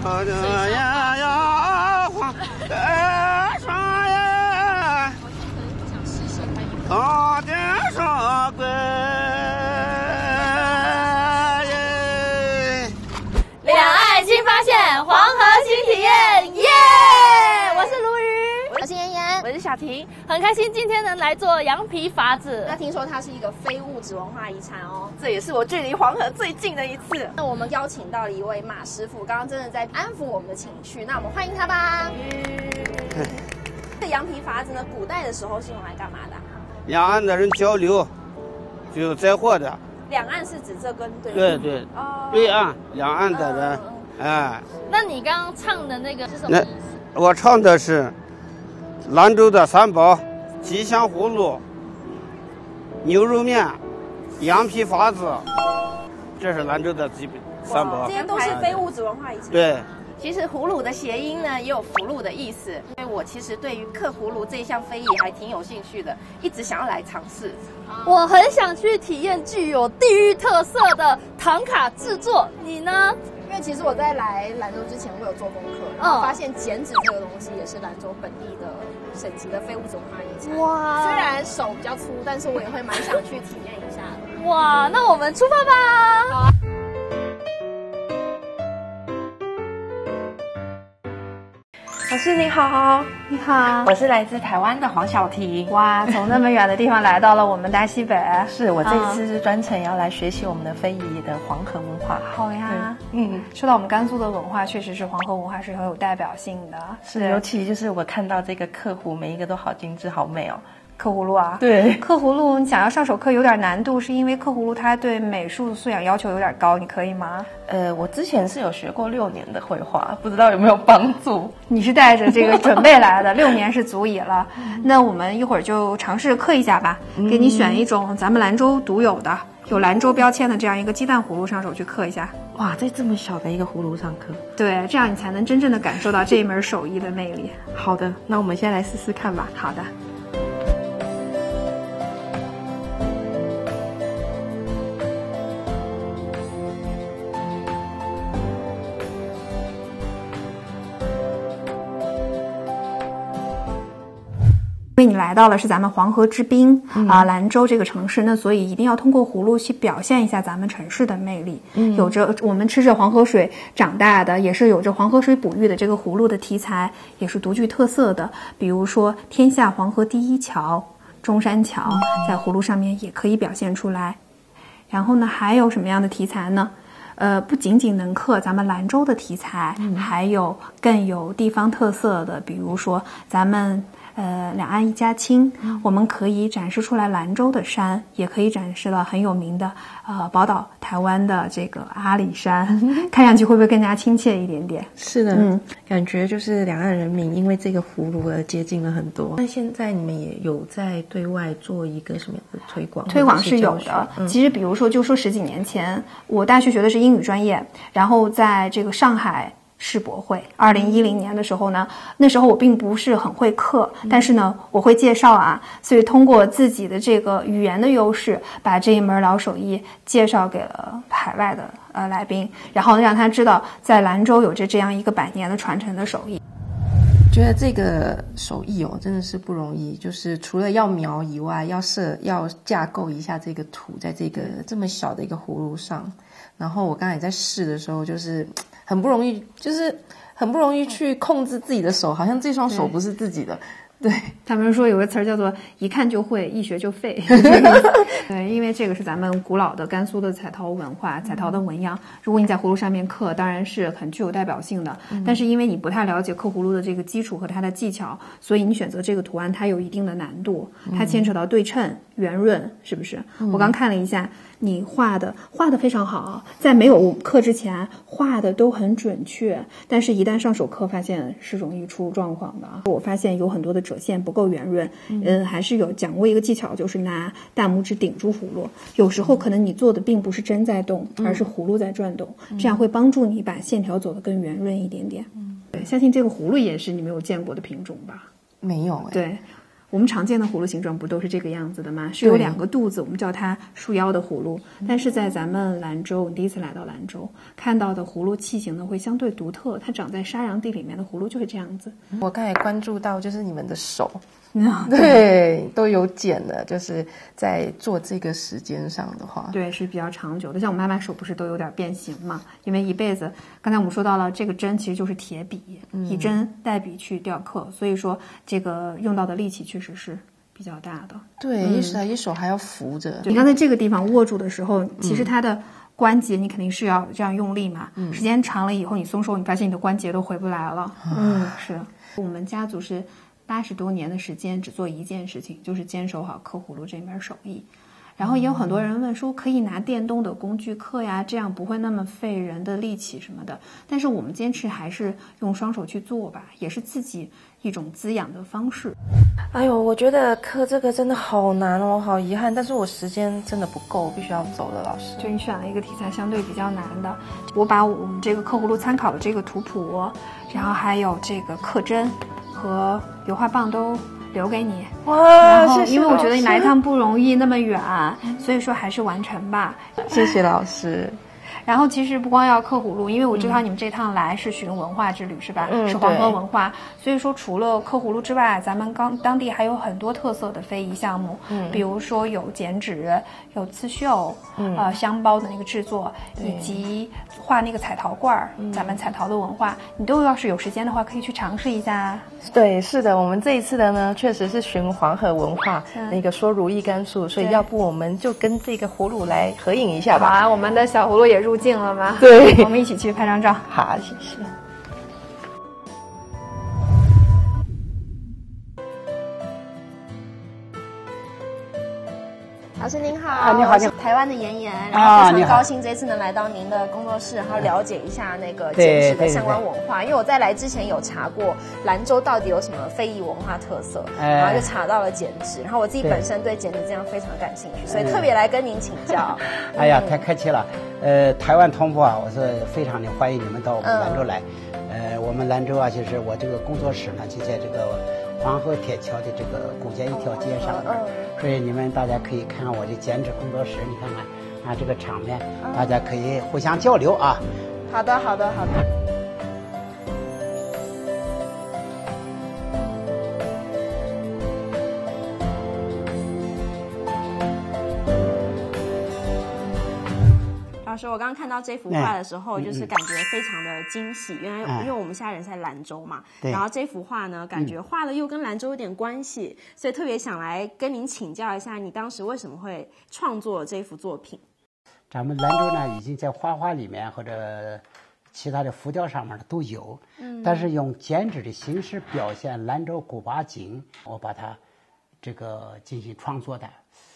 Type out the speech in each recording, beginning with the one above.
好的呀。我是小婷，很开心今天能来做羊皮筏子。那听说它是一个非物质文化遗产哦。这也是我距离黄河最近的一次。那我们邀请到了一位马师傅，刚刚真的在安抚我们的情绪。那我们欢迎他吧。这羊皮筏子呢，古代的时候是用来干嘛的啊？两岸的人交流，就有灾祸的，两岸是指这根对吗对对，哦对岸两岸的人嗯，哎，那你刚刚唱的那个是什么意思？我唱的是兰州的三宝：吉祥葫芦、牛肉面、羊皮筏子，这是兰州的基本三宝这。些都是非物质文化遗产。对，其实葫芦的谐音呢，也有福禄的意思。因为我其实对于刻葫芦这一项非遗还挺有兴趣的，一直想要来尝试。我很想去体验具有地域特色的唐卡制作，你呢？因为其实我在来兰州之前，我有做功课，然后发现剪纸这个东西也是兰州本地的省级的非物质文化遗产。哇虽然手比较粗，但是我也会蛮想去体验一下的。哇，那我们出发吧！老师你好，你好，我是来自台湾的黄小婷。哇，从那么远的地方来到了我们大西北，是我这一次是专程要来学习我们的非遗的黄河文化。好呀。嗯，说到我们甘肃的文化，确实是黄河文化是很有代表性的，是，尤其就是我看到这个客户，每一个都好精致，好美哦。刻葫芦啊。对刻葫芦你想要上手刻有点难度，是因为刻葫芦它对美术素养要求有点高，你可以吗？呃，我之前是有学过六年的绘画，不知道有没有帮助。你是带着这个准备来的，六年是足矣了。那我们一会儿就尝试刻一下吧，给你选一种咱们兰州独有的、有兰州标签的这样一个鸡蛋葫芦上手去刻一下。哇，在这么小的一个葫芦上刻。对，这样你才能真正的感受到这一门手艺的魅力。好的，那我们先来试试看吧。好的。因为你来到了是咱们黄河之滨啊、兰州这个城市，那所以一定要通过葫芦去表现一下咱们城市的魅力。有着我们吃着黄河水长大的，也是有着黄河水哺育的这个葫芦的题材，也是独具特色的。比如说天下黄河第一桥中山桥，在葫芦上面也可以表现出来。然后呢，还有什么样的题材呢？呃，不仅仅能刻咱们兰州的题材，还有更有地方特色的，比如说咱们呃两岸一家亲，我们可以展示出来兰州的山，也可以展示了很有名的呃宝岛台湾的这个阿里山，看上去会不会更加亲切一点点？是的，嗯感觉就是两岸人民因为这个葫芦而接近了很多。那现在你们也有在对外做一个什么样的推广？推广是有的。嗯其实，比如说，就说十几年前，我大学学的是英语专业，然后在这个上海。世博会，二零一零年的时候呢，那时候我并不是很会刻，但是呢，我会介绍啊，所以通过自己的这个语言的优势，把这一门老手艺介绍给了海外的呃来宾，然后让他知道在兰州有着这样一个百年的传承的手艺。觉得这个手艺哦，真的是不容易。就是除了要描以外，要设要架构一下这个土，在这个这么小的一个葫芦上。然后我刚才也在试的时候，就是很不容易，就是很不容易去控制自己的手，好像这双手不是自己的。对，他们说有个词儿叫做“一看就会，一学就废 ”。对，因为这个是咱们古老的甘肃的彩陶文化，彩陶的纹样。如果你在葫芦上面刻，当然是很具有代表性的。但是因为你不太了解刻葫芦的这个基础和它的技巧，所以你选择这个图案，它有一定的难度。它牵扯到对称、圆润，是不是？我刚看了一下，你画的画的非常好，在没有刻之前画的都很准确，但是一旦上手刻，发现是容易出状况的。我发现有很多的褶线不够圆润，嗯，还是有讲过一个技巧，就是拿大拇指顶住葫芦。有时候可能你做的并不是针在动，而是葫芦在转动，这样会帮助你把线条走得更圆润一点点。对，相信这个葫芦也是你没有见过的品种吧？没有哎、对，我们常见的葫芦形状不都是这个样子的吗？是有两个肚子，我们叫它束腰的葫芦。但是在咱们兰州，你第一次来到兰州，看到的葫芦器型呢会相对独特，它长在沙瓤地里面的葫芦就是这样子。我刚才关注到就是你们的手，嗯，对，都有减的，就是在做这个时间上的话，对，是比较长久的。像我妈妈手不是都有点变形嘛？因为一辈子，刚才我们说到了，这个针其实就是铁笔，以针代笔去雕刻，所以说这个用到的力气确实是比较大的。对，一手一手还要扶着，你刚才这个地方握住的时候，其实它的关节你肯定是要这样用力嘛。时间长了以后，你松手，你发现你的关节都回不来了。嗯，是我们家族是八十多年的时间，只做一件事情，就是坚守好刻葫芦这门手艺。然后也有很多人问说，可以拿电动的工具刻呀，这样不会那么费人的力气什么的。但是我们坚持还是用双手去做吧，也是自己一种滋养的方式。哎呦，我觉得刻这个真的好难哦，好遗憾，但是我时间真的不够，必须要走了，老师。就你选了一个题材相对比较难的，我把我们这个刻葫芦参考的这个图谱，然后还有这个刻针和油画棒都留给你。哇然后，因为我觉得你来一趟不容易，那么远，所以说还是完成吧。谢谢老师。然后其实不光要刻葫芦，因为我知道你们这趟来是寻文化之旅，是吧？嗯是黄河文化。所以说，除了刻葫芦之外，咱们刚当地还有很多特色的非遗项目，嗯，比如说有剪纸、有刺绣，嗯，呃，香包的那个制作，以及画那个彩陶罐儿，咱们彩陶的文化，你都要是有时间的话，可以去尝试一下。对，是的，我们这一次的呢，确实是寻黄河文化，嗯。那个说如意甘肃，所以要不我们就跟这个葫芦来合影一下吧。好啊，我们的小葫芦也入镜了吗？对我们一起去拍张照。好，谢谢。老师您好，啊你好你好台湾的妍妍，然后非常高兴这次能来到您的工作室，然后了解一下那个对剪纸的相关文化。因为我在来之前有查过兰州到底有什么非遗文化特色，哎然后就查到了剪纸，然后我自己本身对剪纸这样非常感兴趣，所以特别来跟您请教。哎呀，嗯太客气了。呃，台湾同步啊，我是非常的欢迎你们到我们嗯兰州来。呃，我们兰州啊，就是我这个工作室呢，就在这个黄河铁桥的这个古建一条街上所以你们大家可以看看我的剪纸工作室，你看看啊这个场面，嗯大家可以互相交流啊。好的，好的，好的。老师，我刚刚看到这幅画的时候，哎就是感觉非常的惊喜。原来，哎因为我们现在人在兰州嘛，对然后这幅画呢，感觉画的又跟兰州有点关系，所以特别想来跟您请教一下，你当时为什么会创作这幅作品？咱们兰州呢，已经在画画里面或者其他的浮雕上面都有，嗯，但是用剪纸的形式表现兰州古巴景，我把它这个进行创作的，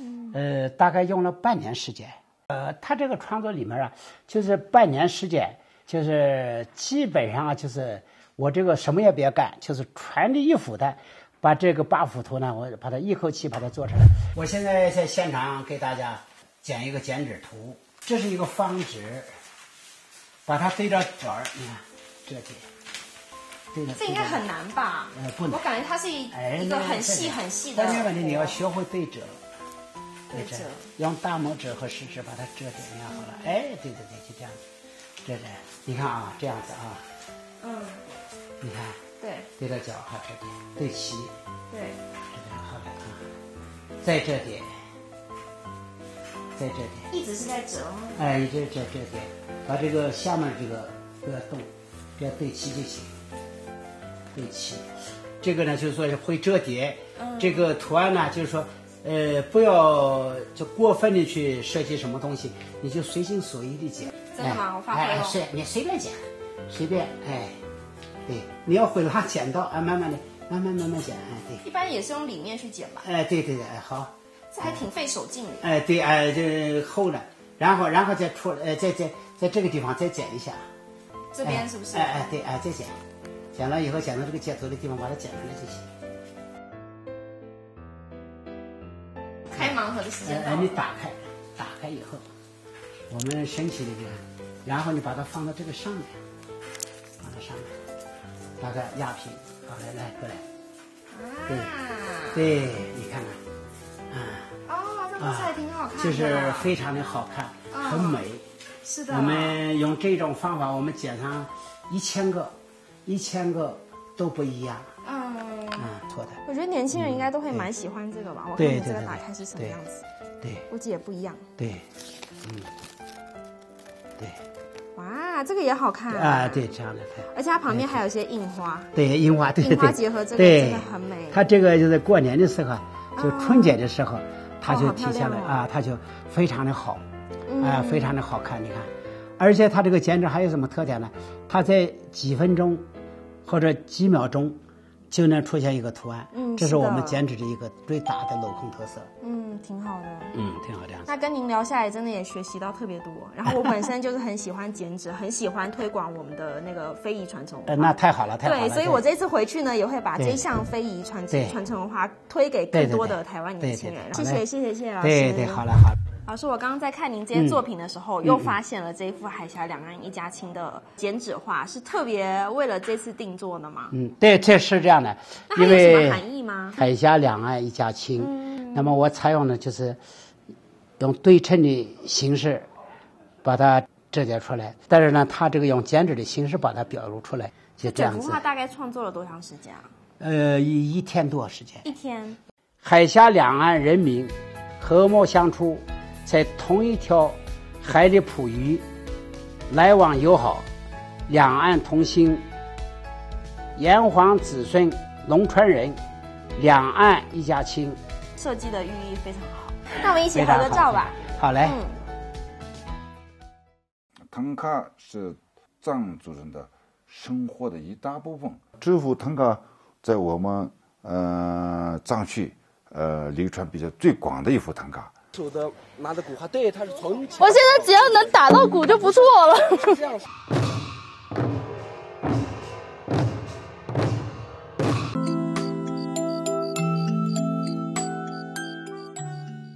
嗯，呃，大概用了半年时间。呃，他这个创作里面啊，就是半年时间，就是基本上啊就是我这个什么也别干，就是全力以赴的把这个八幅图呢，我把它一口气把它做出来。我现在在现场给大家剪一个剪纸图，这是一个方纸，把它对着角儿，你看这里，这应该很难吧？呃不难我感觉它是一个很细很细的。关键问题你要学会对折，对折，用大拇指和食指把它折点，你看好了，哎，对对对，就这样子，折折，你看啊，这样子啊，嗯，你看对对着角哈折点，对齐，对，这个好了啊，再折点，再折点。一直是在折吗？哎，这这这点，把这个下面这个不要动，这样对齐就行，对齐。这个呢，就是说是会折叠，嗯。这个图案呢，就是说，呃，不要就过分的去设计什么东西，你就随心所欲的剪。真的吗哎我发挥了哎，是你随便剪，随便，哎，对，你要会拿剪刀，啊，慢慢的，慢慢慢慢剪，哎，对，一般也是用里面去剪吧，哎，对对对，哎，好。这还挺费手劲的。哎，对，哎，这厚了，然后，然后再出，呃，再再在这个地方再剪一下，这边是不是？哎哎，对，哎，再剪，剪了以后剪到这个接头的地方，把它剪出来就行。开盲盒的时哎哎，间到了。你打开，打开以后，我们升起的地方，然后你把它放到这个上面，放到上面，大概压平，好来来过来，对啊，对，你看看，啊。哦，这色彩挺好看。的，就是非常的好看，很美。是的，我们用这种方法，我们剪上一千个，一千个都不一样。我觉得年轻人应该都会蛮喜欢这个吧。我看你这个打开是什么样子，对。估计也不一样。对，嗯，对，哇，这个也好看啊，对，这样的对。而且它旁边还有一些印花，对，印花，对对。印花对，结合这个真的很美。它这个就是过年的时候，就春节的时候，它就好体现了啊，它就非常的好，嗯。啊，非常的好看。你看，而且它这个剪纸还有什么特点呢？它在几分钟或者几秒钟就能出现一个图案，嗯这是我们剪纸的一个最大的镂空特色。嗯，挺好的。嗯，挺好这样子。那跟您聊下来，真的也学习到特别多。然后我本身就是很喜欢剪纸，很喜欢推广我们的那个非遗传承文呃，化。那太好了，太好了。对，所以我这次回去呢，也会把对这项非遗传承传承文化推给更多的台湾年轻人。谢谢谢谢谢谢老师。对对，好了好了。老师，我刚刚在看您这些作品的时候，又发现了这一幅海峡两岸一家亲的剪纸画，是特别为了这次定做的吗？嗯，对，这是这样的，那为有什么含义吗？海峡两岸一家亲。嗯那么我采用的就是用对称的形式把它折叠出来，但是呢，它这个用剪纸的形式把它表露出来，就这样子整幅画。大概创作了多长时间啊？呃，一一天多时间。一天。海峡两岸人民和睦相处，在同一条海里捕鱼，来往友好，两岸同心，炎黄子孙龙川人，两岸一家亲。设计的寓意非常好。那我们一起合个照吧。好嘞。嗯，唐卡是藏族人的生活的一大部分。这幅唐卡在我们呃藏区呃流传比较最广的一幅唐卡。手的拿的鼓哈，对，他是从我现在只要能打到鼓就不错了。这样